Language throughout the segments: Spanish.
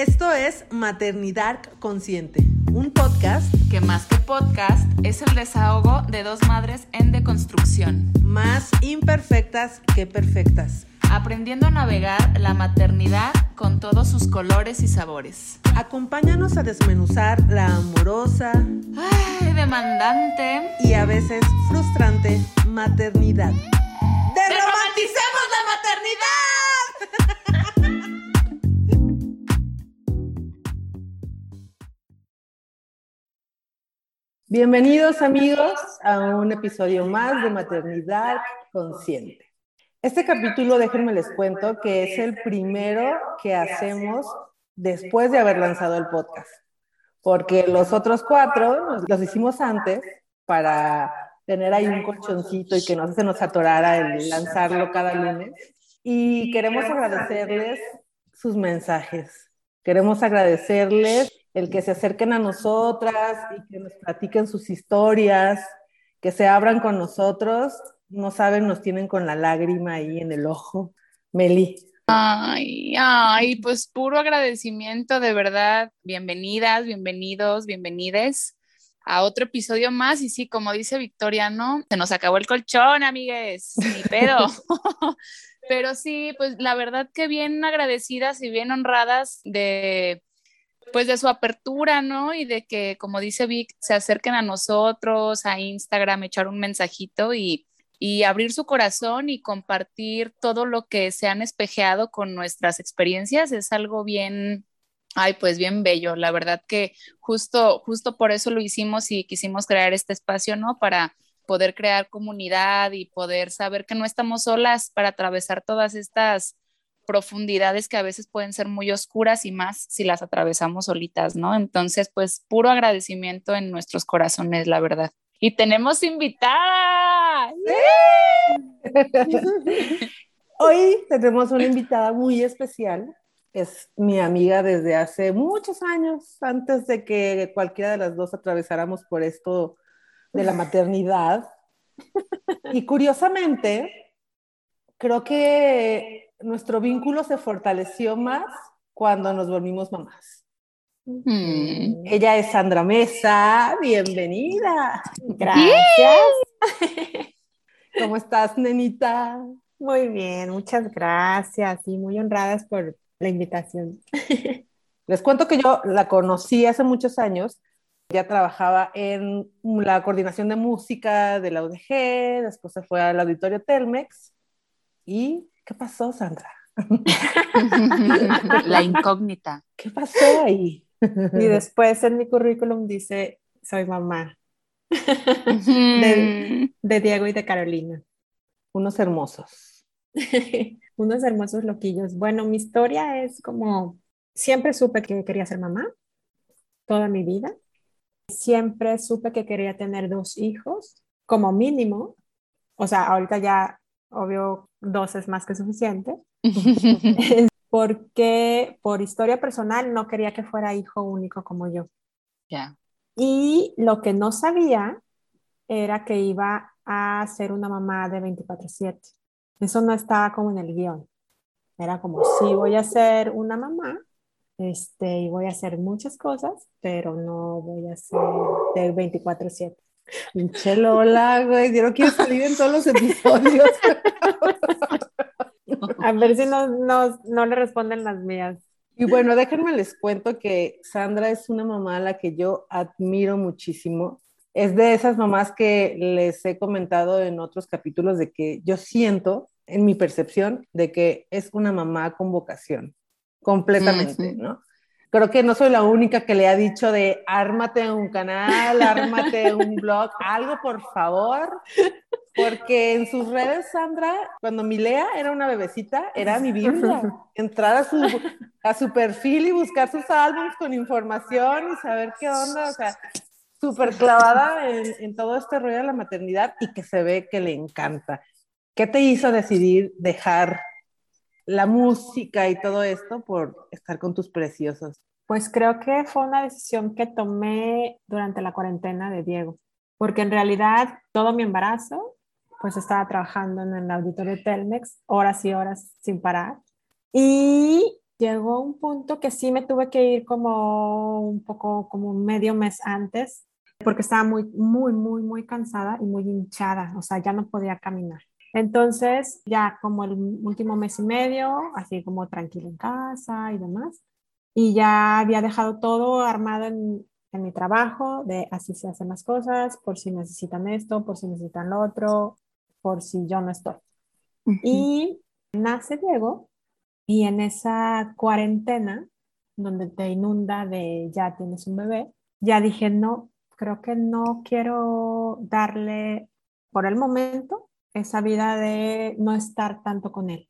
Esto es Maternidad Consciente, un podcast que más que podcast es el desahogo de dos madres en deconstrucción, más imperfectas que perfectas, aprendiendo a navegar la maternidad con todos sus colores y sabores. Acompáñanos a desmenuzar la amorosa, ay, demandante y a veces frustrante maternidad. ¡Derromanticemos la Bienvenidos amigos a un episodio más de Maternidad Consciente. Este capítulo, déjenme les cuento, que es el primero que hacemos después de haber lanzado el podcast, porque los otros cuatro los hicimos antes para tener ahí un colchoncito y que no se nos atorara el lanzarlo cada lunes. Y queremos agradecerles sus mensajes. Queremos agradecerles el que se acerquen a nosotras y que nos platiquen sus historias, que se abran con nosotros. No saben, nos tienen con la lágrima ahí en el ojo. Meli. Ay, ay, pues puro agradecimiento, de verdad. Bienvenidas, bienvenidos, bienvenides a otro episodio más. Y sí, como dice Victoria, ¿no? Se nos acabó el colchón, amigues, ni pedo. Pero sí, pues la verdad que bien agradecidas y bien honradas de pues de su apertura, ¿no? Y de que, como dice Vic, se acerquen a nosotros, a Instagram, echar un mensajito y, y abrir su corazón y compartir todo lo que se han espejeado con nuestras experiencias es algo bien, ay, pues bien bello. La verdad que justo, justo por eso lo hicimos y quisimos crear este espacio, ¿no? Para poder crear comunidad y poder saber que no estamos solas para atravesar todas estas profundidades que a veces pueden ser muy oscuras y más si las atravesamos solitas, ¿no? Entonces, pues puro agradecimiento en nuestros corazones, la verdad. Y tenemos invitada. Hoy tenemos una invitada muy especial. Es mi amiga desde hace muchos años, antes de que cualquiera de las dos atravesáramos por esto de la maternidad. Y curiosamente, creo que nuestro vínculo se fortaleció más cuando nos volvimos mamás. Mm. Ella es Sandra Mesa, bienvenida. Gracias. ¿Cómo estás, nenita? Muy bien, muchas gracias y muy honradas por la invitación. Les cuento que yo la conocí hace muchos años. Ya trabajaba en la coordinación de música de la UDG, después se fue al auditorio Telmex y ¿Qué pasó, Sandra? La incógnita. ¿Qué pasó ahí? Y después en mi currículum dice, soy mamá de, Diego y de Carolina. Unos hermosos. Unos hermosos loquillos. Bueno, mi historia es como, siempre supe que quería ser mamá, toda mi vida. Siempre supe que quería tener dos hijos, como mínimo. O sea, ahorita ya obvio dos es más que suficiente, porque por historia personal no quería que fuera hijo único como yo. Ya. Y lo que no sabía era que iba a ser una mamá de 24/7. Eso no estaba como en el guion. Era como, sí, voy a ser una mamá este, y voy a hacer muchas cosas, pero no voy a ser de 24/7. Pinche Lola, güey, yo no quiero salir en todos los episodios. A ver si no, no, le responden las mías. Y bueno, déjenme les cuento que Sandra es una mamá a la que yo admiro muchísimo. Es de esas mamás que les he comentado en otros capítulos de que yo siento, en mi percepción, de que es una mamá con vocación, completamente, ¿no? Creo que no soy la única que le ha dicho de ármate un canal, ármate un blog, algo por favor, porque en sus redes, Sandra, cuando Milea era una bebecita, era mi Biblia. Entrar a su, a su perfil y buscar sus álbumes con información y saber qué onda, o sea, súper clavada en, en todo este rollo de la maternidad y que se ve que le encanta. ¿Qué te hizo decidir dejar la música y todo esto por estar con tus preciosos? Pues creo que fue una decisión que tomé durante la cuarentena de Diego, porque en realidad todo mi embarazo, pues estaba trabajando en el auditorio Telmex horas y horas sin parar. Y llegó un punto que sí me tuve que ir como un poco, como medio mes antes, porque estaba muy, muy, muy, muy cansada y muy hinchada, o sea, ya no podía caminar. Entonces, ya como el último mes y medio, así como tranquila en casa y demás, y ya había dejado todo armado en, en mi trabajo, de así se hacen las cosas, por si necesitan esto, por si necesitan lo otro, por si yo no estoy. Y nace Diego y en esa cuarentena donde te inunda de ya tienes un bebé, ya dije, no, creo que no quiero darle por el momento esa vida de no estar tanto con él,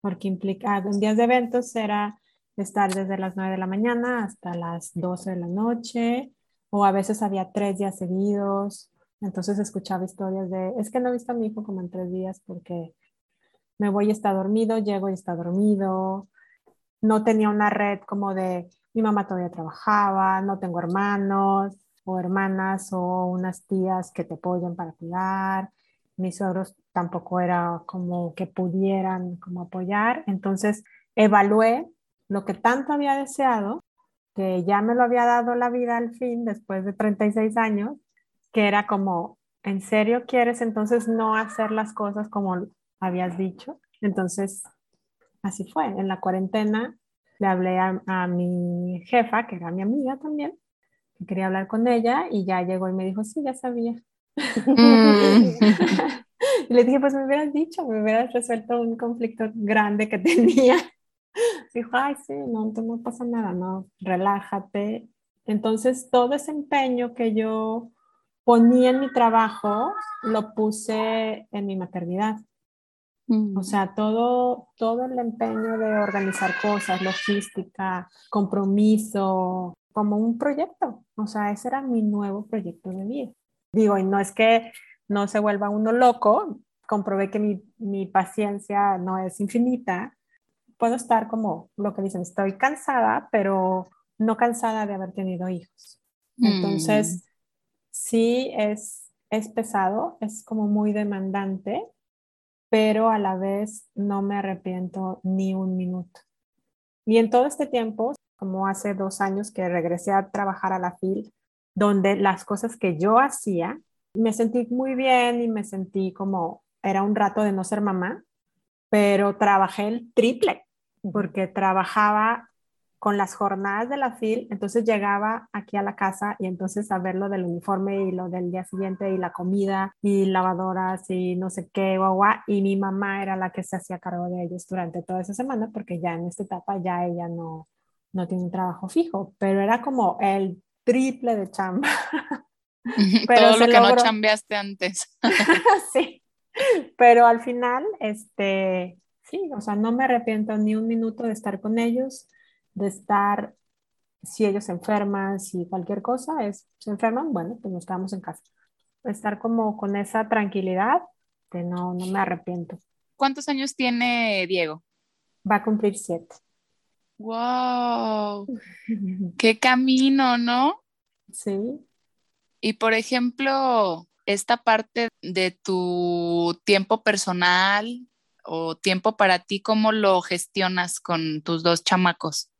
porque implica, en días de eventos era estar desde las 9 de la mañana hasta las 12 de la noche, o a veces había tres días seguidos, entonces escuchaba historias de, es que no he visto a mi hijo como en tres días porque me voy y está dormido, llego y está dormido, no tenía una red como de, mi mamá todavía trabajaba, no tengo hermanos o hermanas o unas tías que te apoyan para cuidar, mis suegros tampoco era como que pudieran como apoyar, entonces evalué lo que tanto había deseado, que ya me lo había dado la vida al fin después de 36 años, que era como, ¿en serio quieres entonces no hacer las cosas como habías dicho? Entonces, así fue. En la cuarentena le hablé a, mi jefa, que era mi amiga también, que quería hablar con ella y ya llegó y me dijo, sí, ya sabía. Mm. y le dije, pues me hubieras dicho, me hubieras resuelto un conflicto grande que tenía. Dijo, ay, sí, no, no pasa nada, no, relájate. Entonces, todo ese empeño que yo ponía en mi trabajo, lo puse en mi maternidad. O mm. sea, todo, todo el empeño de organizar cosas, logística, compromiso, como un proyecto. O sea, ese era mi nuevo proyecto de vida. Digo, y no es que no se vuelva uno loco, comprobé que mi, mi paciencia no es infinita. Puedo estar como lo que dicen, estoy cansada, pero no cansada de haber tenido hijos. Entonces, mm. sí es, es pesado, es como muy demandante, pero a la vez no me arrepiento ni un minuto. Y en todo este tiempo, como hace dos años que regresé a trabajar a la FIL, donde las cosas que yo hacía, me sentí muy bien y me sentí como, era un rato de no ser mamá, pero trabajé el triple, porque trabajaba con las jornadas de la FIL, entonces llegaba aquí a la casa y entonces a ver lo del uniforme y lo del día siguiente y la comida y lavadoras y no sé qué, guau, y mi mamá era la que se hacía cargo de ellos durante toda esa semana porque ya en esta etapa ya ella no, no tiene un trabajo fijo, pero era como el triple de chamba. pero Todo lo que no chambeaste antes. sí, pero al final, este, sí, o sea, no me arrepiento ni un minuto de estar con ellos de estar, si ellos se enferman, si cualquier cosa es, se enferman, bueno, pues nos quedamos en casa. Estar como con esa tranquilidad que no, no me arrepiento. ¿Cuántos años tiene Diego? Va a cumplir siete. ¡Wow! ¡Qué camino, ¿no? Sí. Y por ejemplo, esta parte de tu tiempo personal o tiempo para ti, ¿cómo lo gestionas con tus dos chamacos?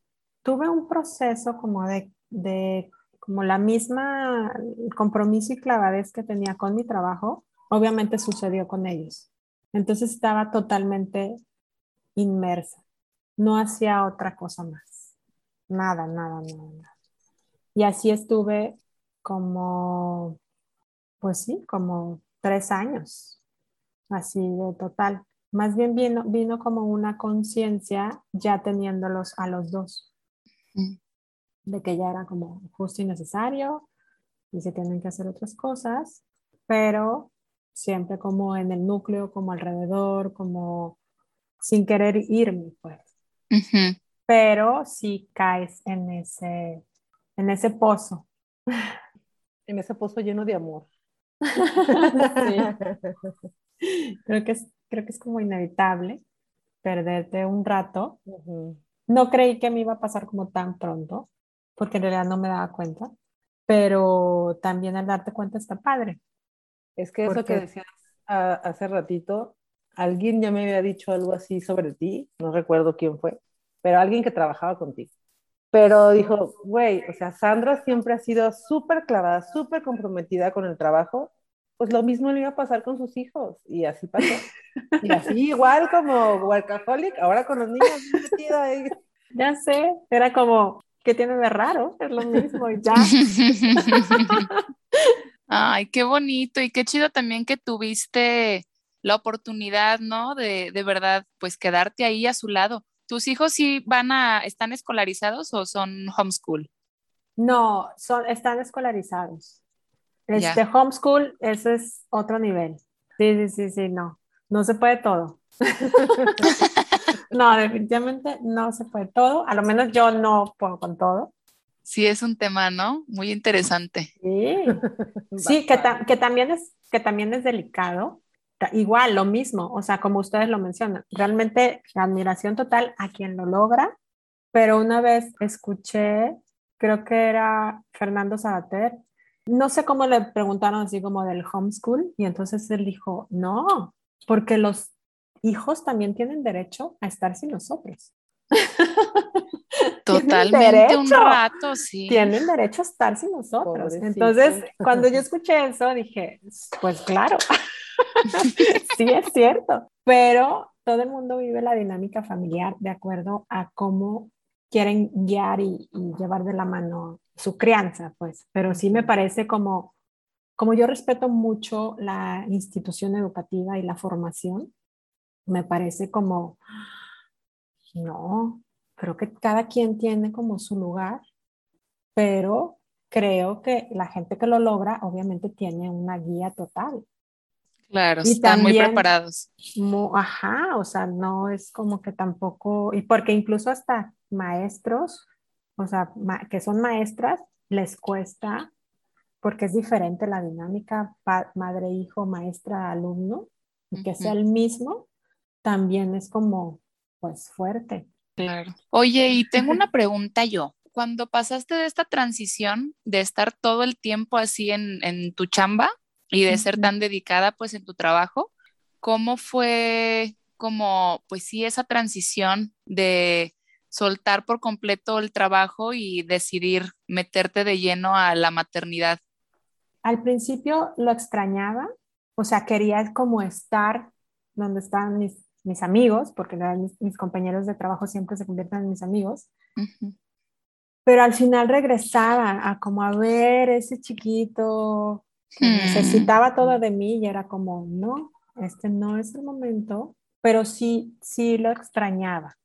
tuve un proceso como de, de como la misma compromiso y clavadez que tenía con mi trabajo, obviamente sucedió con ellos. Entonces estaba totalmente inmersa. No hacía otra cosa más. Nada, nada, nada, nada. Y así estuve como, pues sí, como tres años, así de total. Más bien vino, vino como una conciencia ya teniéndolos a los dos de que ya era como justo y necesario y se tienen que hacer otras cosas, pero siempre como en el núcleo, como alrededor, como sin querer irme, pues. Pero si caes en ese, en ese pozo. En ese pozo lleno de amor. creo, que es, creo que es como inevitable perderte un rato no creí que me iba a pasar como tan pronto, porque en realidad no me daba cuenta, pero también al darte cuenta está padre. Es que eso que decías hace ratito, alguien ya me había dicho algo así sobre ti, no recuerdo quién fue, pero alguien que trabajaba contigo. Pero dijo, güey, o sea, Sandra siempre ha sido súper clavada, súper comprometida con el trabajo, pues lo mismo le iba a pasar con sus hijos, y así pasó. Y así igual como workaholic, ahora con los niños ahí. Ya sé, era como, ¿qué tiene de raro? Es lo mismo y ya. Ay, qué bonito y qué chido también que tuviste la oportunidad, ¿no? De, de verdad, pues quedarte ahí a su lado. ¿Tus hijos sí van a, están escolarizados o son homeschool? No, son, están escolarizados. Este homeschool, ese es otro nivel. Sí, sí, sí, sí, no. No se puede todo. no, definitivamente no se puede todo. A lo menos yo no puedo con todo. Sí, es un tema, ¿no? Muy interesante. Sí, sí que, que, también es, que también es delicado. Igual, lo mismo, o sea, como ustedes lo mencionan, realmente admiración total a quien lo logra, pero una vez escuché, creo que era Fernando Sabater, no sé cómo le preguntaron así como del homeschool, y entonces él dijo, no, porque los hijos también tienen derecho a estar sin nosotros. Totalmente un rato, sí. Tienen derecho a estar sin nosotros. Entonces, cuando yo escuché eso, dije, pues claro, sí es cierto, pero todo el mundo vive la dinámica familiar de acuerdo a cómo quieren guiar y, llevar de la mano su crianza, pues, pero sí me parece como, como yo respeto mucho la institución educativa y la formación, me parece como, no, creo que cada quien tiene como su lugar, pero creo que la gente que lo logra obviamente tiene una guía total. Claro, están muy preparados. ajá, o sea, no es como que tampoco, y porque incluso hasta maestros, o sea, que son maestras, les cuesta, porque es diferente la dinámica madre-hijo, maestra-alumno, y que sea el mismo, también es como, pues, fuerte. Claro. Oye, y tengo una pregunta yo. Cuando pasaste de esta transición de estar todo el tiempo así en, en tu chamba y de ser tan dedicada pues en tu trabajo, ¿cómo fue como pues sí esa transición de soltar por completo el trabajo y decidir meterte de lleno a la maternidad? Al principio lo extrañaba, o sea, quería como estar donde estaban mis mis amigos, porque mis, compañeros de trabajo siempre se convierten en mis amigos. Pero al final regresaba a como a ver ese chiquito hmm. necesitaba todo de mí y era como, no, este no es el momento, pero sí, sí lo extrañaba.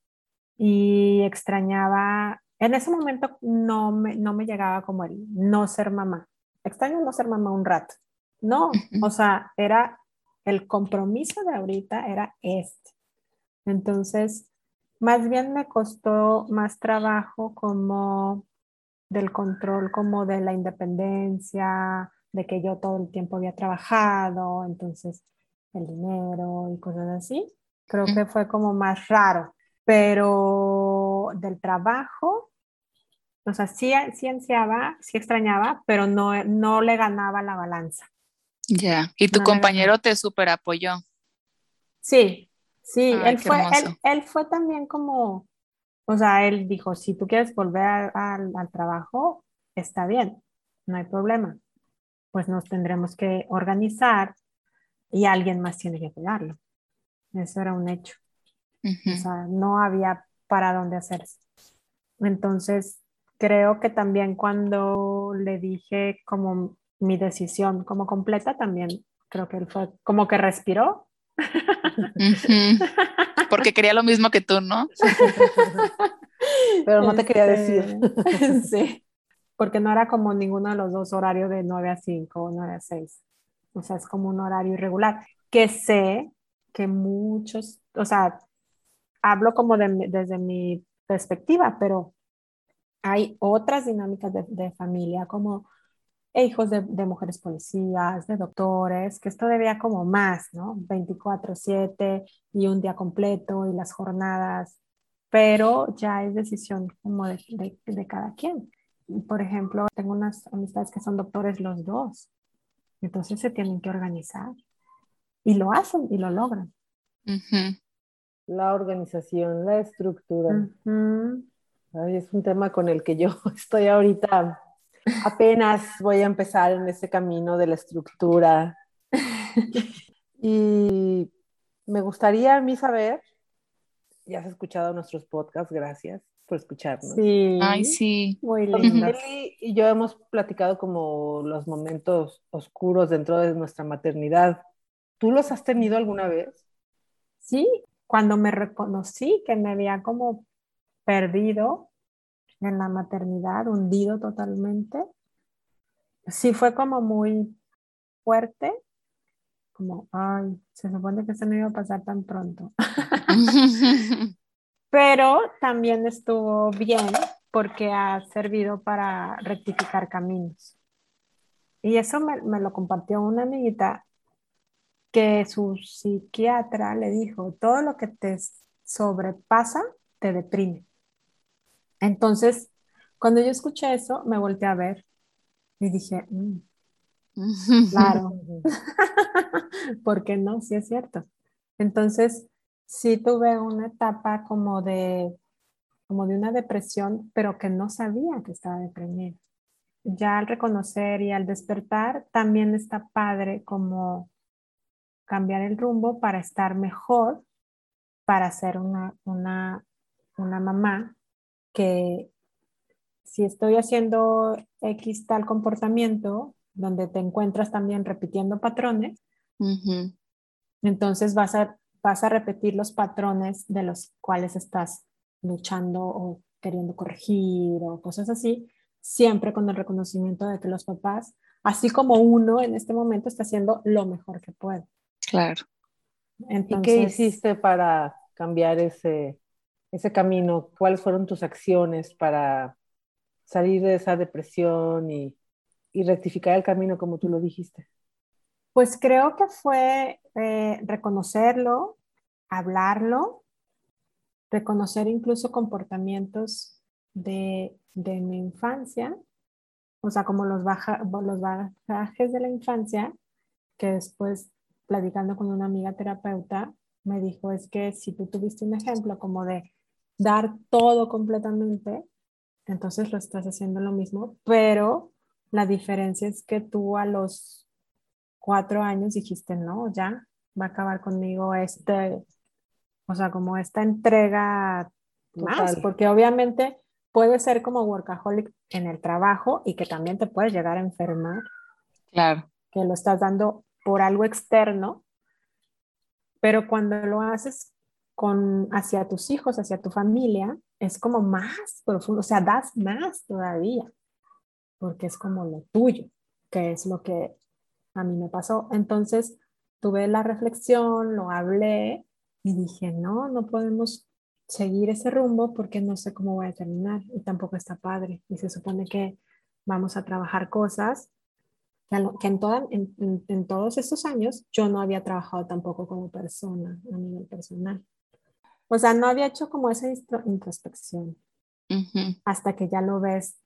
Y extrañaba, en ese momento no me, no me llegaba como el no ser mamá. Extraño no ser mamá un rato. No, o sea, era el compromiso de ahorita era este. Entonces, más bien me costó más trabajo como del control, como de la independencia, de que yo todo el tiempo había trabajado, entonces el dinero y cosas así. Creo que fue como más raro, pero del trabajo, o sea, sí, sí ansiaba, sí extrañaba, pero no, no le ganaba la balanza. Ya, y tu compañero te super apoyó. Sí, sí, él, fue, él, fue también como, o sea, él dijo, si tú quieres volver al trabajo, está bien, no hay problema. Pues nos tendremos que organizar y alguien más tiene que cuidarlo. Eso era un hecho. O sea, no había para dónde hacerse. Entonces, creo que también cuando le dije como mi decisión como completa también creo que él fue como que respiró. Porque quería lo mismo que tú, ¿no? Pero no te quería decir. Este, sí, porque no era como ninguno de los dos horarios de 9 a 5 o 9 a 6. O sea, es como un horario irregular. Que sé que muchos, o sea, hablo como desde mi perspectiva, pero hay otras dinámicas de, familia como hijos de, mujeres policías, de doctores, que esto debía como más, ¿no? 24/7 y un día completo y las jornadas, pero ya es decisión como de, de, cada quien. Por ejemplo, tengo unas amistades que son doctores los dos, entonces se tienen que organizar y lo hacen y lo logran. la organización, la estructura. es un tema con el que yo estoy ahorita, apenas voy a empezar en ese camino de la estructura. y me gustaría a mí saber, ya has escuchado nuestros podcasts, gracias por escucharnos. Sí. Ay, sí. Muy lindo. y yo hemos platicado como los momentos oscuros dentro de nuestra maternidad. ¿Tú los has tenido alguna vez? Sí, cuando me reconocí que me había como perdido en la maternidad, hundido totalmente, sí fue como muy fuerte, como, ay, se supone que se me iba a pasar tan pronto. Pero también estuvo bien porque ha servido para rectificar caminos. Y eso me, me lo compartió una amiguita que su psiquiatra le dijo, todo lo que te sobrepasa te deprime. Entonces, cuando yo escuché eso, me volteé a ver y dije, mm, claro, porque no, sí es cierto. Entonces, sí tuve una etapa como de, como de una depresión, pero que no sabía que estaba deprimida. Ya al reconocer y al despertar, también está padre como cambiar el rumbo para estar mejor, para ser una, una, una mamá que si estoy haciendo X tal comportamiento, donde te encuentras también repitiendo patrones, entonces vas a, vas a repetir los patrones de los cuales estás luchando o queriendo corregir o cosas así, siempre con el reconocimiento de que los papás, así como uno en este momento, está haciendo lo mejor que puede. Claro. ¿Y qué hiciste para cambiar ese, ese camino? ¿Cuáles fueron tus acciones para salir de esa depresión y, y rectificar el camino como tú lo dijiste? Pues creo que fue eh, reconocerlo, hablarlo, reconocer incluso comportamientos de, de mi infancia, o sea, como los, baja, los bagajes de la infancia, que después platicando con una amiga terapeuta, me dijo, es que si tú tuviste un ejemplo como de dar todo completamente, entonces lo estás haciendo lo mismo, pero la diferencia es que tú a los cuatro años dijiste, no, ya va a acabar conmigo este, o sea, como esta entrega más, porque obviamente puede ser como workaholic en el trabajo y que también te puedes llegar a enfermar. Claro. Que lo estás dando por algo externo, pero cuando lo haces con, hacia tus hijos, hacia tu familia, es como más profundo, o sea, das más todavía, porque es como lo tuyo, que es lo que a mí me pasó. Entonces tuve la reflexión, lo hablé y dije, no, no podemos seguir ese rumbo porque no sé cómo voy a terminar y tampoco está padre. Y se supone que vamos a trabajar cosas que en, en, todos estos años yo no había trabajado tampoco como persona a nivel personal. O sea, no había hecho como esa introspección hasta que ya lo ves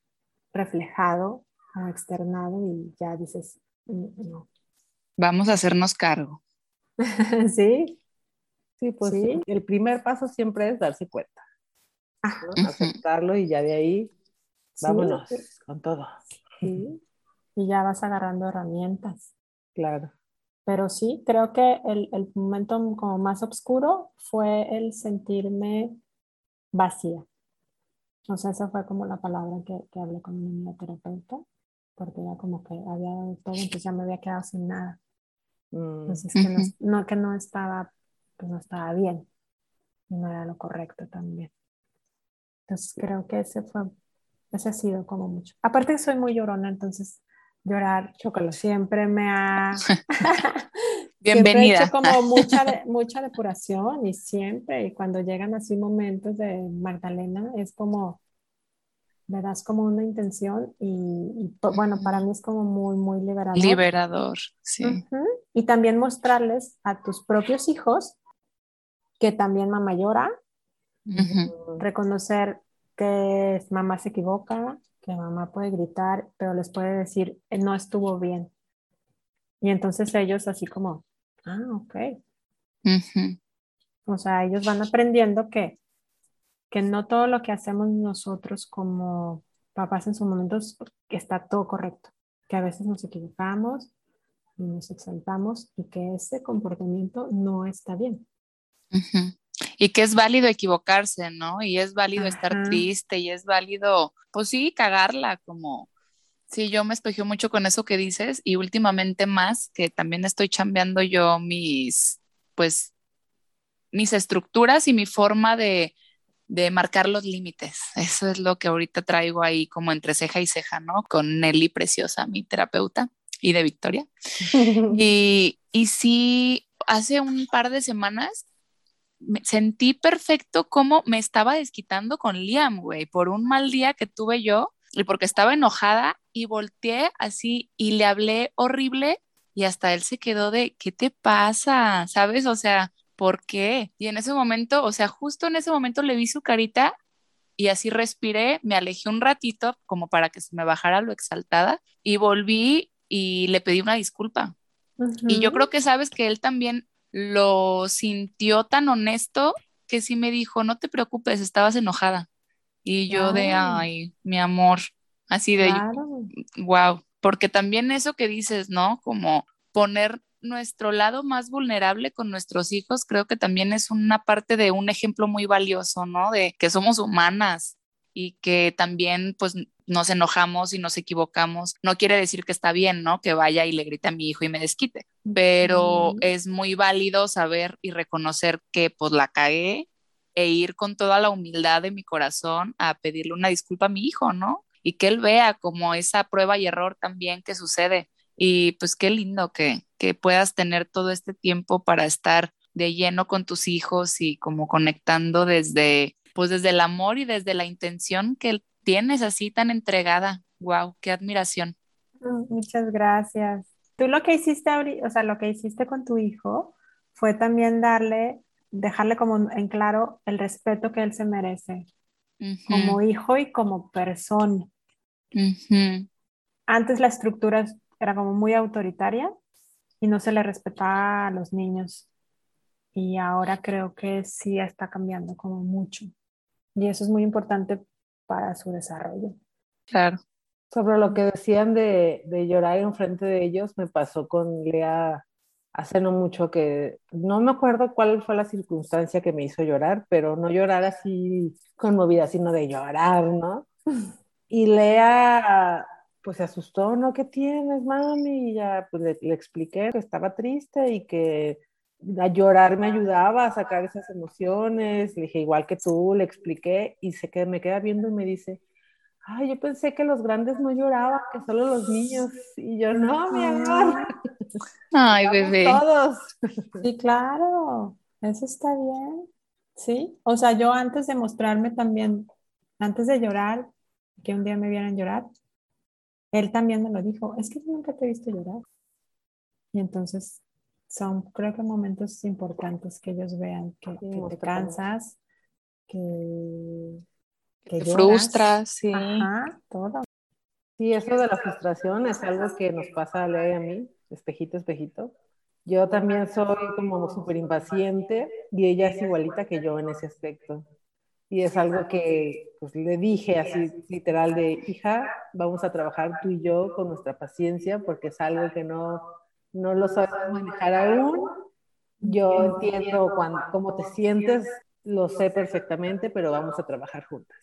reflejado o externado y ya dices, no. Vamos a hacernos cargo. sí. Sí, pues el primer paso siempre es darse cuenta. Aceptarlo y ya de ahí, vámonos con todo. Sí y ya vas agarrando herramientas. Claro. Pero sí, creo que el, el momento como más oscuro fue el sentirme vacía. O sea, esa fue como la palabra que, que hablé con mi terapeuta, porque ya como que había todo, entonces ya me había quedado sin nada. Mm. Entonces, que no, no, que no estaba, pues no estaba bien, y no era lo correcto también. Entonces, creo que ese fue, ese ha sido como mucho. Aparte que soy muy llorona, entonces llorar chocolate siempre me ha bienvenida hecho como mucha mucha depuración y siempre y cuando llegan así momentos de Magdalena es como me das como una intención y, bueno para mí es como muy muy liberador. Liberador sí. Y también mostrarles a tus propios hijos que también mamá llora. Reconocer que mamá se equivoca que mamá puede gritar, pero les puede decir, eh, no estuvo bien. Y entonces ellos así como, ah, ok. O sea, ellos van aprendiendo que, que no todo lo que hacemos nosotros como papás en su momento está todo correcto, que a veces nos equivocamos nos exaltamos y que ese comportamiento no está bien. Y que es válido equivocarse, ¿no? Y es válido estar triste y es válido, pues sí, cagarla, como, sí, yo me espejo mucho con eso que dices y últimamente más, que también estoy chambeando yo mis, pues, mis estructuras y mi forma de, de marcar los límites. Eso es lo que ahorita traigo ahí como entre ceja y ceja, ¿no? Con Nelly Preciosa, mi terapeuta, y de Victoria. y, y sí, hace un par de semanas sentí perfecto cómo me estaba desquitando con Liam, güey, por un mal día que tuve yo y porque estaba enojada y volteé así y le hablé horrible y hasta él se quedó de, ¿qué te pasa? ¿Sabes? O sea, ¿por qué? Y en ese momento, o sea, justo en ese momento le vi su carita y así respiré, me alejé un ratito como para que se me bajara lo exaltada y volví y le pedí una disculpa. Y yo creo que sabes que él también lo sintió tan honesto que sí me dijo, no te preocupes, estabas enojada. Y yo de, ay, mi amor, así de, wow, porque también eso que dices, ¿no? Como poner nuestro lado más vulnerable con nuestros hijos, creo que también es una parte de un ejemplo muy valioso, ¿no? De que somos humanas y que también pues nos enojamos y nos equivocamos. No quiere decir que está bien, ¿no? Que vaya y le grite a mi hijo y me desquite, pero es muy válido saber y reconocer que pues la cagué e ir con toda la humildad de mi corazón a pedirle una disculpa a mi hijo, ¿no? Y que él vea como esa prueba y error también que sucede. Y pues qué lindo que, que puedas tener todo este tiempo para estar de lleno con tus hijos y como conectando desde, pues desde el amor y desde la intención que tienes así tan entregada. Wow, qué admiración. Mm, muchas gracias. Tú lo que hiciste, o sea, lo que hiciste con tu hijo fue también darle, dejarle como en claro el respeto que él se merece como hijo y como persona. Antes la estructura era como muy autoritaria y no se le respetaba a los niños. Y ahora creo que sí está cambiando como mucho. Y eso es muy importante para su desarrollo. Claro. Sobre lo que decían de, de llorar en frente de ellos, me pasó con Lea hace no mucho que no me acuerdo cuál fue la circunstancia que me hizo llorar, pero no llorar así conmovida, sino de llorar, ¿no? Y Lea pues se asustó, ¿no? ¿Qué tienes, mami? Y ya pues le, le, expliqué que estaba triste y que a llorar me ayudaba a sacar esas emociones, le dije, igual que tú, le expliqué y se que me queda viendo y me dice, ay, yo pensé que los grandes no lloraban, que solo los niños. Y yo, no, mi amor. Ay, bebé. Todos. Sí, claro, eso está bien. Sí, o sea, yo antes de mostrarme también, antes de llorar, que un día me vieran llorar, él también me lo dijo, es que nunca te he visto llorar. Y entonces son, creo que momentos importantes que ellos vean que, te cansas, que, que te frustras, sí. Ajá, todo. Sí, eso de la frustración es algo que nos pasa a Lea y a mí, espejito, espejito. Yo también soy como súper impaciente y ella es igualita que yo en ese aspecto. Y es algo que pues, le dije así literal de, hija, vamos a trabajar tú y yo con nuestra paciencia porque es algo que no, no lo sabes manejar aún. Yo entiendo cuando, cómo te sientes, lo sé perfectamente, pero vamos a trabajar juntas.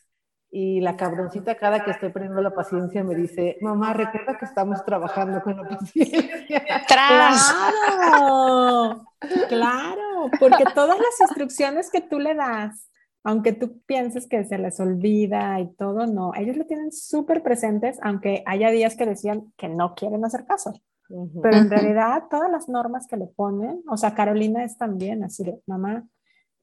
Y la cabroncita cada que estoy perdiendo la paciencia me dice, mamá, recuerda que estamos trabajando con la paciencia. Claro, claro, porque todas las instrucciones que tú le das, aunque tú pienses que se les olvida y todo, no, ellos lo tienen súper presentes, aunque haya días que decían que no quieren hacer caso. Pero en realidad todas las normas que le ponen, o sea, Carolina es también así de, mamá,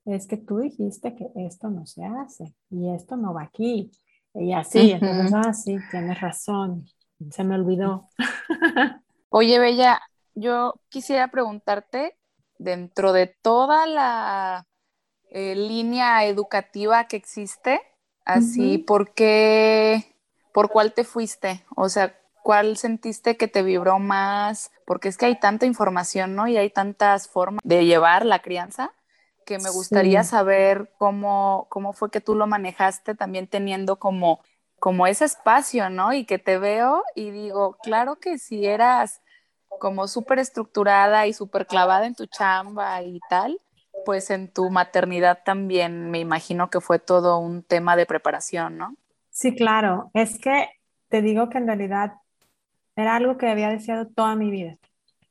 es que tú dijiste que esto no se hace y esto no va aquí. Y así, entonces, ah, sí, tienes razón, se me olvidó. Oye, Bella, yo quisiera preguntarte, dentro de toda la eh, línea educativa que existe, así, ¿por qué, por cuál te fuiste? O sea, ¿Cuál sentiste que te vibró más? Porque es que hay tanta información, ¿no? Y hay tantas formas de llevar la crianza que me gustaría saber cómo, cómo fue que tú lo manejaste también teniendo como, como ese espacio, ¿no? Y que te veo y digo, claro que si eras como súper estructurada y súper clavada en tu chamba y tal, pues en tu maternidad también me imagino que fue todo un tema de preparación, ¿no? Sí, claro. Es que te digo que en realidad era algo que había deseado toda mi vida.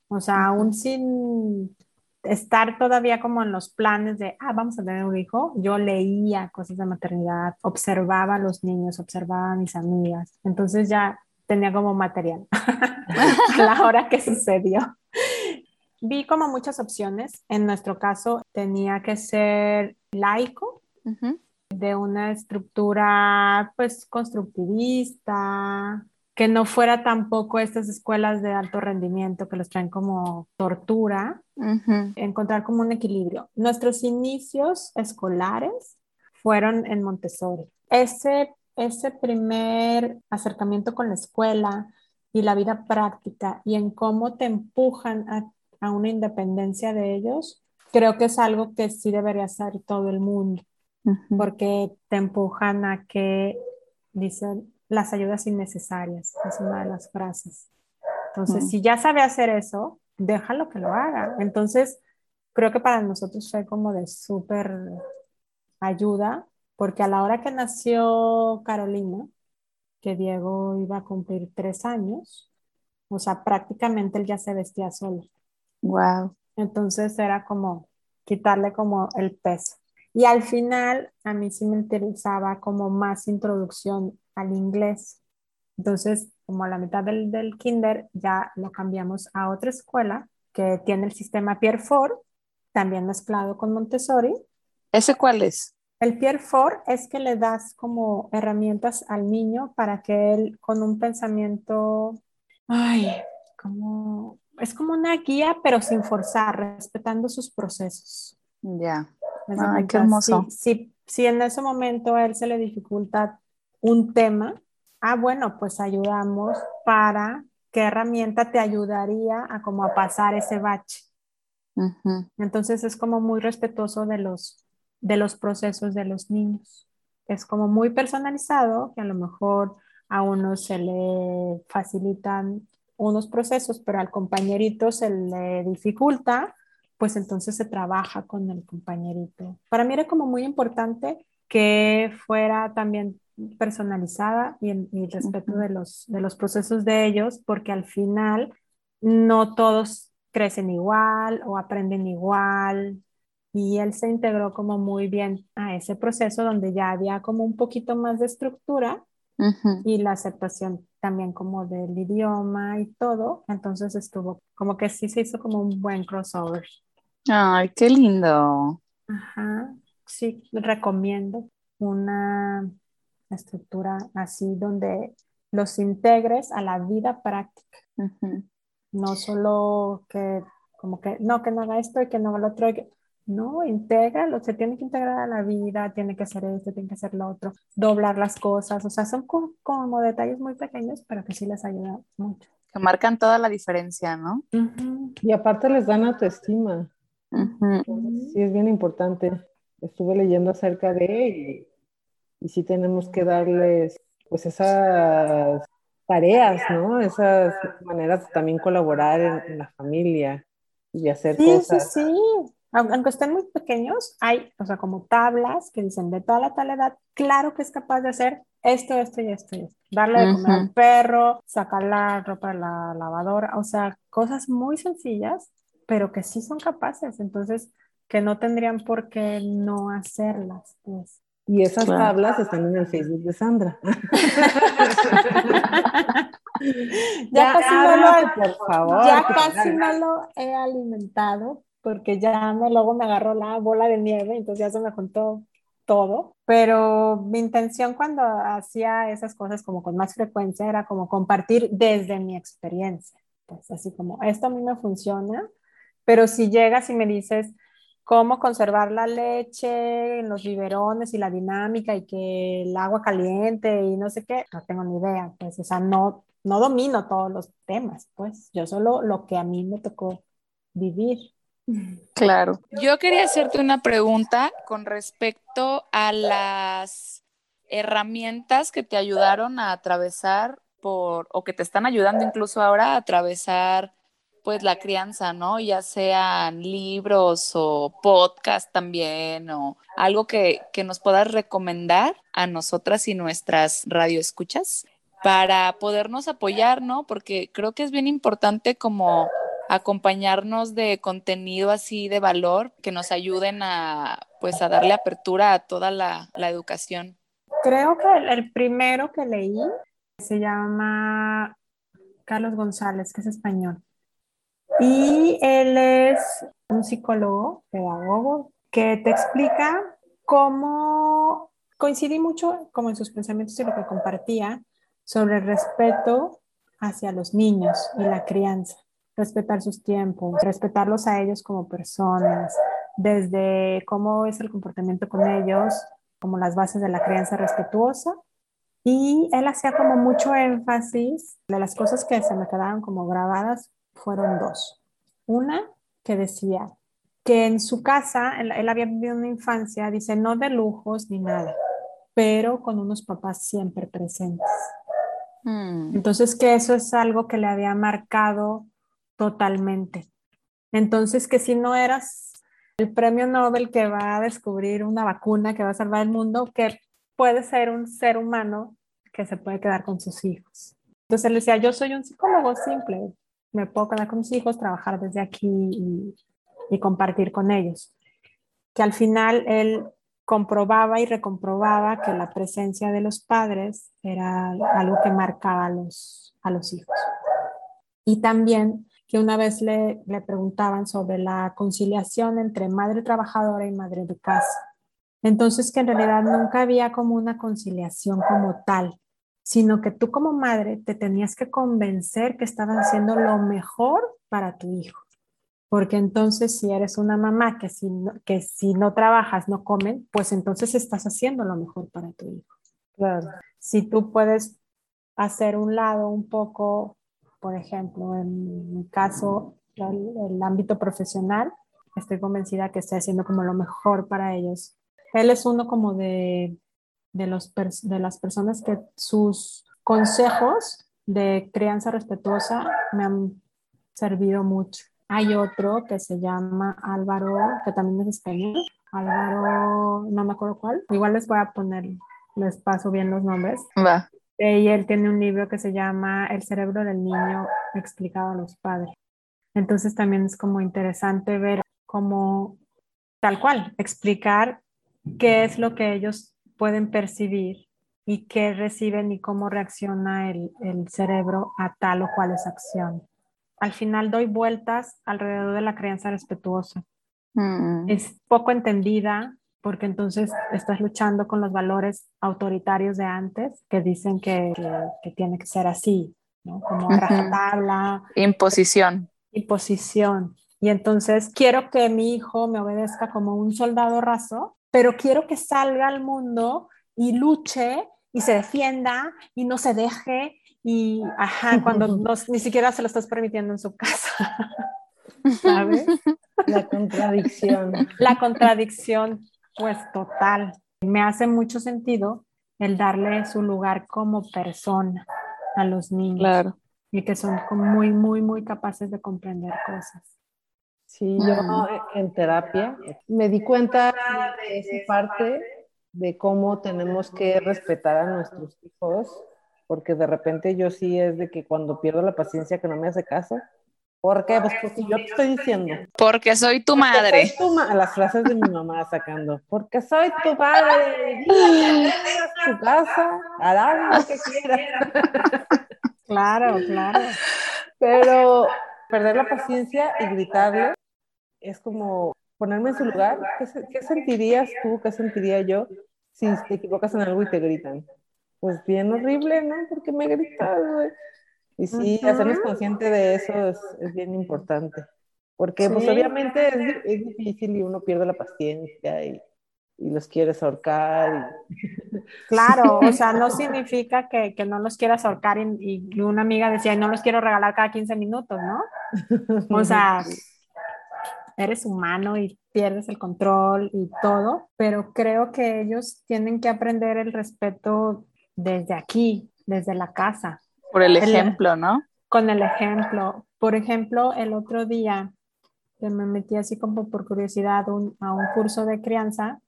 O sea, aún sin estar todavía como en los planes de, ah, vamos a tener un hijo, yo leía cosas de maternidad, observaba a los niños, observaba a mis amigas. Entonces ya tenía como material a la hora que sucedió. Vi como muchas opciones. En nuestro caso tenía que ser laico, de una estructura pues constructivista, que no fuera tampoco estas escuelas de alto rendimiento que los traen como tortura, encontrar como un equilibrio. Nuestros inicios escolares fueron en Montessori. Ese, ese primer acercamiento con la escuela y la vida práctica y en cómo te empujan a, a una independencia de ellos, creo que es algo que sí debería hacer todo el mundo, porque te empujan a que, dicen, las ayudas innecesarias, es una de las frases. Entonces, si ya sabe hacer eso, déjalo que lo haga. Entonces, creo que para nosotros fue como de súper ayuda, porque a la hora que nació Carolina, que Diego iba a cumplir tres años, o sea, prácticamente él ya se vestía solo. Wow. Entonces era como quitarle como el peso. Y al final a mí sí me interesaba como más introducción al inglés. Entonces, como a la mitad del, del kinder, ya lo cambiamos a otra escuela que tiene el sistema Pierre Ford, también mezclado con Montessori. ¿Ese cuál es? El Pierre Ford es que le das como herramientas al niño para que él con un pensamiento, ay, como, es como una guía, pero sin forzar, respetando sus procesos. Ya. Ay, qué hermoso. Si, si, en ese momento a él se le dificulta un tema, ah, bueno, pues ayudamos para qué herramienta te ayudaría a como a pasar ese bache. Entonces es como muy respetuoso de los, de los procesos de los niños. Es como muy personalizado, que a lo mejor a uno se le facilitan unos procesos, pero al compañerito se le dificulta, pues entonces se trabaja con el compañerito. Para mí era como muy importante que fuera también personalizada y, en, respeto de los, de los procesos de ellos, porque al final no todos crecen igual o aprenden igual. Y él se integró como muy bien a ese proceso donde ya había como un poquito más de estructura y la aceptación también como del idioma y todo. Entonces estuvo como que sí se hizo como un buen crossover. Ay, qué lindo. Ajá, sí, recomiendo una estructura así donde los integres a la vida práctica. No solo que, como que, no, que no haga esto y que no haga lo otro. No, lo se tiene que integrar a la vida, tiene que hacer esto, tiene que hacer lo otro, doblar las cosas, o sea, son como, detalles muy pequeños, pero que sí les ayuda mucho. Que marcan toda la diferencia, ¿no? Y aparte les dan autoestima. sí, es bien importante. Estuve leyendo acerca de y sí tenemos que darles pues esas tareas, ¿no? Esas maneras de también colaborar en, la familia y hacer cosas. Sí, sí, sí. Aunque estén muy pequeños, hay, o sea, como tablas que dicen de toda la tal edad, claro que es capaz de hacer esto, esto y esto y esto. Darle de comer al perro, sacar la ropa de la lavadora, o sea, cosas muy sencillas, pero que sí son capaces. Entonces, que no tendrían por qué no hacerlas, pues. Y esas tablas están en el Facebook de Sandra. ya, casi, no lo, por favor, ya casi no lo he alimentado porque ya me, luego me agarró la bola de nieve, entonces ya se me juntó todo. Pero mi intención cuando hacía esas cosas como con más frecuencia era como compartir desde mi experiencia. Pues así como, esto a mí me funciona, pero si llegas y me dices, cómo conservar la leche en los biberones y la dinámica y que el agua caliente y no sé qué, no tengo ni idea, pues, o sea, no, no domino todos los temas, pues, yo solo lo que a mí me tocó vivir. Claro. Yo quería hacerte una pregunta con respecto a las herramientas que te ayudaron a atravesar por, o que te están ayudando incluso ahora a atravesar pues la crianza, ¿no? Ya sean libros o podcast también o algo que, que nos puedas recomendar a nosotras y nuestras radioescuchas para podernos apoyar, ¿no? Porque creo que es bien importante como acompañarnos de contenido así de valor que nos ayuden a pues a darle apertura a toda la, la educación. Creo que el, el, primero que leí se llama Carlos González, que es español. Y él es un psicólogo, pedagogo, que te explica cómo coincidí mucho como en sus pensamientos y lo que compartía sobre el respeto hacia los niños y la crianza respetar sus tiempos, respetarlos a ellos como personas, desde cómo es el comportamiento con ellos, como las bases de la crianza respetuosa. Y él hacía como mucho énfasis, de las cosas que se me quedaron como grabadas fueron dos. Una que decía que en su casa, él, él había vivido una infancia, dice, no de lujos ni nada, pero con unos papás siempre presentes. Mm. Entonces, que eso es algo que le había marcado Totalmente. Entonces, que si no eras el premio Nobel que va a descubrir una vacuna que va a salvar el mundo, que puede ser un ser humano que se puede quedar con sus hijos. Entonces él decía, yo soy un psicólogo simple, me puedo quedar con mis hijos, trabajar desde aquí y, y compartir con ellos. Que al final él comprobaba y recomprobaba que la presencia de los padres era algo que marcaba a los, a los hijos. Y también que una vez le, le preguntaban sobre la conciliación entre madre trabajadora y madre de casa. Entonces que en realidad nunca había como una conciliación como tal, sino que tú como madre te tenías que convencer que estaban haciendo lo mejor para tu hijo. Porque entonces si eres una mamá que si no, que si no trabajas no comen, pues entonces estás haciendo lo mejor para tu hijo. Claro. Si tú puedes hacer un lado un poco por ejemplo, en mi caso, el, el ámbito profesional, estoy convencida que estoy haciendo como lo mejor para ellos. Él es uno como de, de, los, de las personas que sus consejos de crianza respetuosa me han servido mucho. Hay otro que se llama Álvaro, que también es español. Álvaro, no me acuerdo cuál. Igual les voy a poner, les paso bien los nombres. Va. Y él tiene un libro que se llama El cerebro del niño explicado a los padres. Entonces también es como interesante ver cómo, tal cual, explicar qué es lo que ellos pueden percibir y qué reciben y cómo reacciona el, el cerebro a tal o cual es acción. Al final doy vueltas alrededor de la crianza respetuosa. Mm. Es poco entendida, porque entonces estás luchando con los valores autoritarios de antes que dicen que, que, tiene que ser así, ¿no? Como rajatabla. Imposición. Imposición. Y entonces quiero que mi hijo me obedezca como un soldado raso, pero quiero que salga al mundo y luche y se defienda y no se deje y, ajá, cuando ni siquiera se lo estás permitiendo en su casa. ¿Sabes? La contradicción. La contradicción. Pues total. Me hace mucho sentido el darle su lugar como persona a los niños. Claro. Y que son muy, muy, muy capaces de comprender cosas. Sí, yo mm. en terapia me di cuenta de esa parte de cómo tenemos que respetar a nuestros hijos, porque de repente yo sí es de que cuando pierdo la paciencia que no me hace caso, ¿Por qué? Pues porque yo te estoy diciendo. Porque soy tu madre. Soy tu ma Las frases de mi mamá sacando. Porque soy tu padre. Dile a tu casa, harás lo que quieras. Claro, claro. Pero perder la paciencia y gritarle es como ponerme en su lugar. ¿Qué, qué sentirías tú? ¿Qué sentiría yo si te equivocas en algo y te gritan? Pues bien horrible, ¿no? Porque me gritas, güey. Y sí, hacerles consciente de eso es, es bien importante, porque pues obviamente es, es, difícil y uno pierde la paciencia y, y los quieres ahorcar. Y... Claro, o sea, no significa que, que no los quieras ahorcar y, y, una amiga decía, no los quiero regalar cada 15 minutos, ¿no? O sea, eres humano y pierdes el control y todo, pero creo que ellos tienen que aprender el respeto desde aquí, desde la casa. Por el ejemplo, ¿no? Con el ejemplo. Por ejemplo, el otro día que me metí así como por curiosidad a un curso de crianza,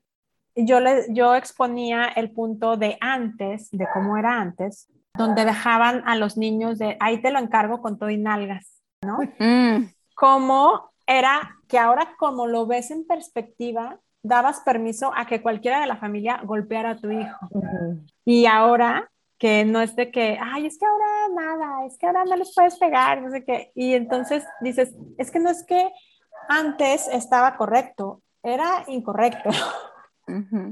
yo, le, yo exponía el punto de antes, de cómo era antes, donde dejaban a los niños de, ahí te lo encargo con todo y nalgas, ¿no? Mm. Como era que ahora como lo ves en perspectiva, dabas permiso a que cualquiera de la familia golpeara a tu hijo. Y ahora que no es de que, ay, es que ahora nada, es que ahora no les puedes pegar, no sé qué. Y entonces dices, es que no es que antes estaba correcto, era incorrecto.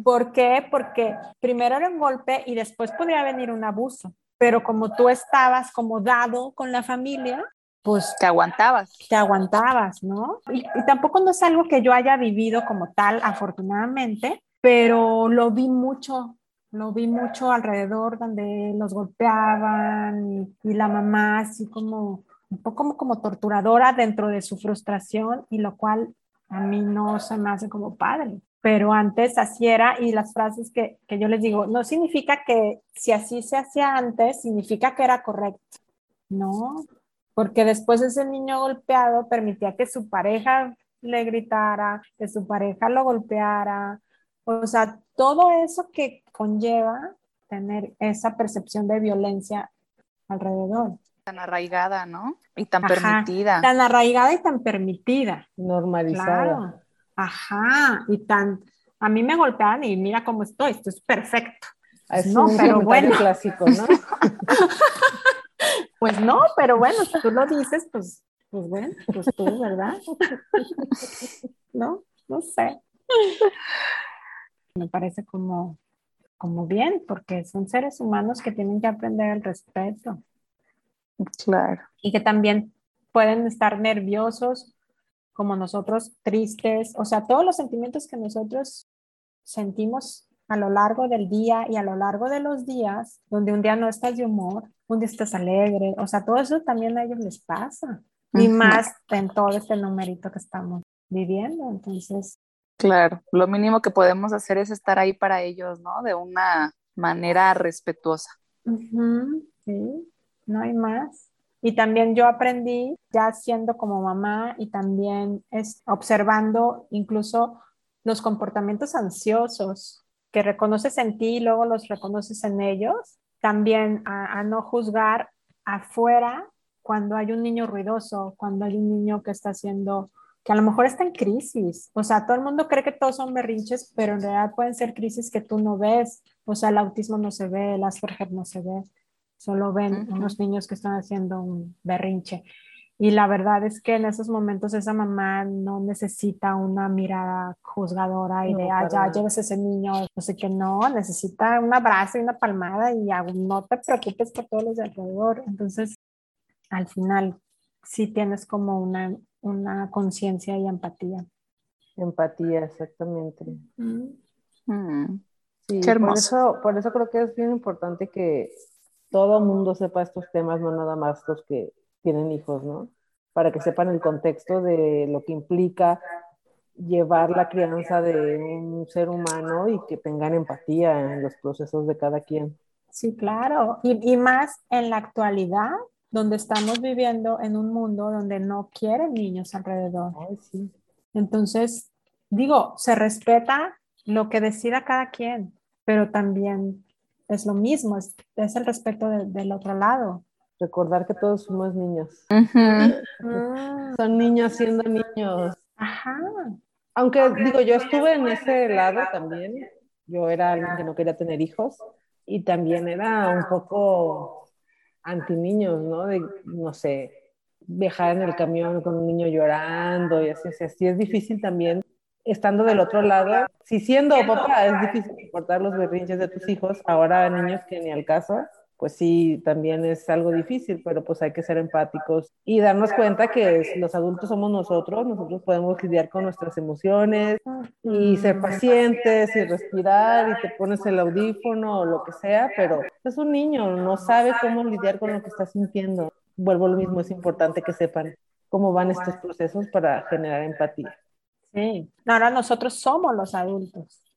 ¿Por qué? Porque primero era un golpe y después podría venir un abuso. Pero como tú estabas como dado con la familia, pues te aguantabas. Te aguantabas, ¿no? Y, y, tampoco no es algo que yo haya vivido como tal, afortunadamente, pero lo vi mucho, lo vi mucho alrededor donde los golpeaban y, y la mamá así como un poco como, como torturadora dentro de su frustración y lo cual a mí no se me hace como padre. Pero antes así era y las frases que, que yo les digo, no significa que si así se hacía antes, significa que era correcto. No, porque después ese niño golpeado permitía que su pareja le gritara, que su pareja lo golpeara. O sea, todo eso que conlleva tener esa percepción de violencia alrededor tan arraigada, ¿no? Y tan permitida. Tan arraigada y tan permitida. Normalizada. Ajá, y tan, a mí me golpean y mira cómo estoy, esto es perfecto. Es no, pero bueno. clásico, ¿no? pues no, pero bueno, si tú lo dices, pues, pues bueno, pues tú, ¿verdad? no, no sé. Me parece como, como bien, porque son seres humanos que tienen que aprender el respeto. Claro. Y que también pueden estar nerviosos como nosotros, tristes, o sea, todos los sentimientos que nosotros sentimos a lo largo del día y a lo largo de los días, donde un día no estás de humor, un día estás alegre, o sea, todo eso también a ellos les pasa. Y más en todo este numerito que estamos viviendo, entonces. Claro, lo mínimo que podemos hacer es estar ahí para ellos, ¿no? De una manera respetuosa. sí, no hay más. Y también yo aprendí, ya siendo como mamá y también es, observando incluso los comportamientos ansiosos que reconoces en ti y luego los reconoces en ellos, también a, a no juzgar afuera cuando hay un niño ruidoso, cuando hay un niño que está haciendo, que a lo mejor está en crisis. O sea, todo el mundo cree que todos son berrinches, pero en realidad pueden ser crisis que tú no ves. O sea, el autismo no se ve, el Asperger no se ve solo ven unos niños que están haciendo un berrinche. Y la verdad es que en esos momentos esa mamá no necesita una mirada juzgadora y de, ah, ya lleves ese niño, no sé qué, no, necesita un abrazo y una palmada y no te preocupes por todos los de alrededor. Entonces, al final, sí tienes como una, una conciencia y empatía. Empatía, exactamente. Mm. Sí, Qué hermoso. Por eso, por eso creo que es bien importante que todo mundo sepa estos temas, no nada más los que tienen hijos, ¿no? Para que sepan el contexto de lo que implica llevar la crianza de un ser humano y que tengan empatía en los procesos de cada quien. Sí, claro. Y, y más en la actualidad, donde estamos viviendo en un mundo donde no quieren niños alrededor. sí. Entonces, digo, se respeta lo que decida cada quien, pero también es lo mismo, es, el respeto del otro lado. Recordar que todos somos niños. Ah. Son niños siendo niños. Ajá. Aunque digo, yo estuve en ese lado también. Yo era alguien que no quería tener hijos y también era un poco anti niños, ¿no? De, no sé, viajar en el camión con un niño llorando y así, así es difícil también estando del otro lado, si siendo papá es difícil soportar los berrinches de tus hijos, ahora niños que ni al caso, pues sí, también es algo difícil, pero pues hay que ser empáticos y darnos cuenta que los adultos somos nosotros, nosotros podemos lidiar con nuestras emociones y ser pacientes y respirar y te pones el audífono o lo que sea, pero es un niño, no sabe cómo lidiar con lo que está sintiendo. Vuelvo a lo mismo, es importante que sepan cómo van estos procesos para generar empatía. Sí, ahora nosotros somos los adultos.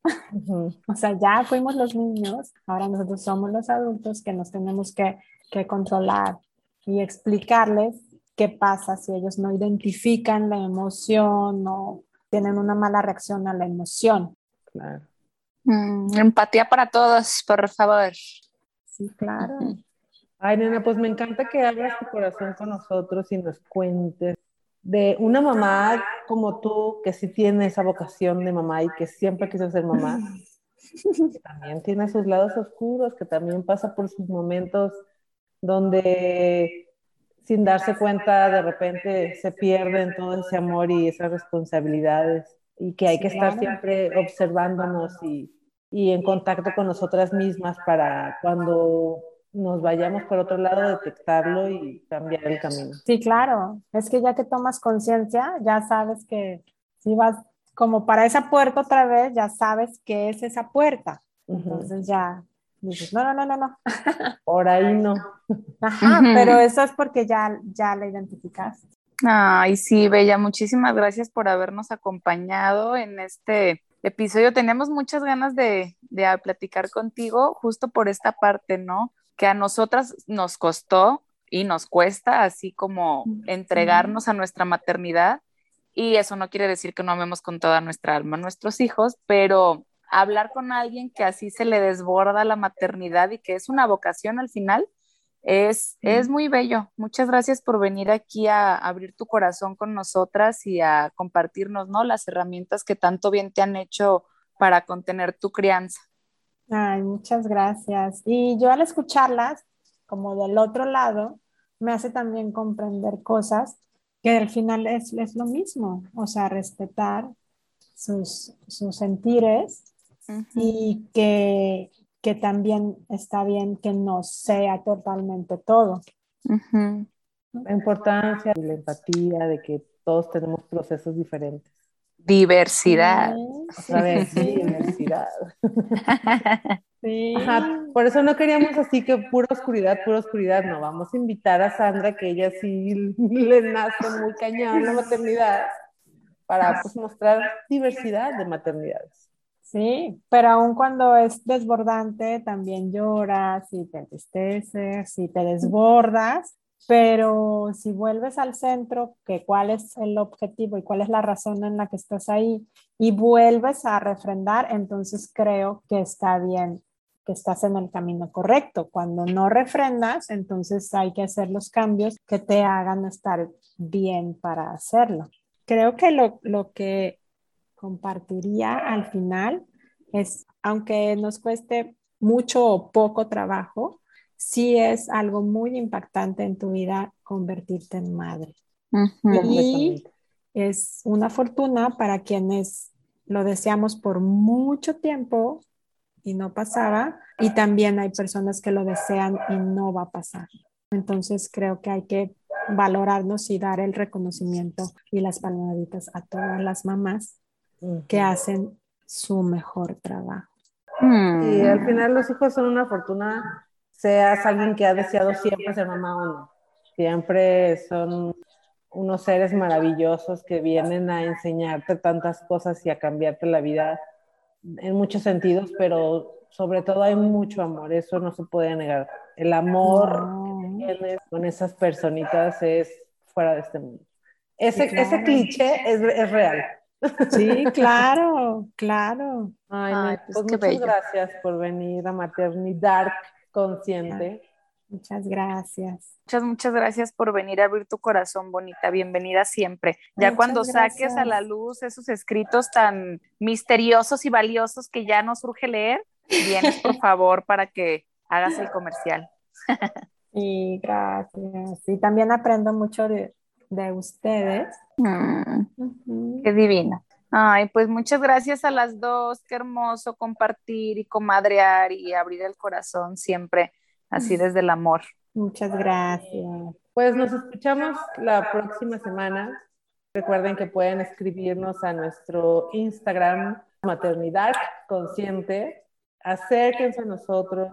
O sea, ya fuimos los niños, ahora nosotros somos los adultos que nos tenemos que, que controlar y explicarles qué pasa si ellos no identifican la emoción o tienen una mala reacción a la emoción. Claro. Mm, empatía para todos, por favor. Sí, claro. Ay, nena, pues me encanta que abras tu corazón con nosotros y nos cuentes de una mamá como tú, que sí tiene esa vocación de mamá y que siempre quiso ser mamá, que también tiene sus lados oscuros, que también pasa por sus momentos donde sin darse cuenta de repente se pierden todo ese amor y esas responsabilidades y que hay que estar siempre observándonos y, y en contacto con nosotras mismas para cuando nos vayamos por otro lado, detectarlo y cambiar el camino. Sí, claro. Es que ya que tomas conciencia, ya sabes que si vas como para esa puerta otra vez, ya sabes que es esa puerta. Entonces ya dices, no, no, no, no, no. Por ahí no. Ajá, pero eso es porque ya, ya la identificas. Ay, sí, Bella, muchísimas gracias por habernos acompañado en este episodio. Tenemos muchas ganas de, de platicar contigo justo por esta parte, ¿no? que a nosotras nos costó y nos cuesta, así como entregarnos a nuestra maternidad. Y eso no quiere decir que no amemos con toda nuestra alma a nuestros hijos, pero hablar con alguien que así se le desborda la maternidad y que es una vocación al final, es, es muy bello. Muchas gracias por venir aquí a abrir tu corazón con nosotras y a compartirnos ¿no? las herramientas que tanto bien te han hecho para contener tu crianza. Ay, muchas gracias. Y yo al escucharlas, como del otro lado, me hace también comprender cosas que al final es, es lo mismo, o sea, respetar sus, sus sentires y que, que, también está bien que no sea totalmente todo. La importancia de la empatía, de que todos tenemos procesos diferentes. Diversidad. Sí, diversidad. Sí. por eso no queríamos así que pura oscuridad, pura oscuridad. No, vamos a invitar a Sandra, que ella sí le nace muy cañón la maternidad, para pues, mostrar diversidad de maternidades. Sí, pero aun cuando es desbordante, también lloras y te entristeces y te desbordas, pero si vuelves al centro, que cuál es el objetivo y cuál es la razón en la que estás ahí, y vuelves a refrendar, entonces creo que está bien, que estás en el camino correcto. Cuando no refrendas, entonces hay que hacer los cambios que te hagan estar bien para hacerlo. Creo que lo, lo que compartiría al final es, aunque nos cueste mucho o poco trabajo, sí es algo muy impactante en tu vida convertirte en madre. Y es una fortuna para quienes lo deseamos por mucho tiempo y no pasaba. Y también hay personas que lo desean y no va a pasar. Entonces creo que hay que valorarnos y dar el reconocimiento y las palmaditas a todas las mamás que hacen su mejor trabajo. Y al final los hijos son una fortuna seas alguien que ha deseado siempre ser mamá o no. Siempre son unos seres maravillosos que vienen a enseñarte tantas cosas y a cambiarte la vida en muchos sentidos, pero sobre todo hay mucho amor, eso no se puede negar. El amor que tienes con esas personitas es fuera de este mundo. Ese, ese cliché es, es, real. Sí, claro, claro. Ay, pues muchas gracias por venir a Maternidad consciente. Muchas gracias. Muchas, muchas gracias por venir a abrir tu corazón, bonita. Bienvenida siempre. Ya cuando saques a la luz esos escritos tan misteriosos y valiosos que ya no surge leer, vienes por favor para que hagas el comercial. Sí, gracias. Y también aprendo mucho de, ustedes. Mm, qué divina. Ay, pues muchas gracias a las dos. Qué hermoso compartir y comadrear y abrir el corazón siempre así desde el amor. Muchas gracias. Pues nos escuchamos la próxima semana. Recuerden que pueden escribirnos a nuestro Instagram, Maternidad Consciente. Acérquense a nosotros.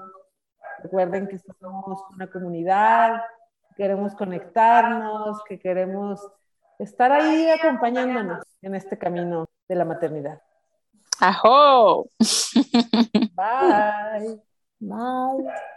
Recuerden que somos una comunidad, queremos conectarnos, que queremos estar ahí acompañándonos en este camino de la maternidad. ¡Ajo! Bye. Bye.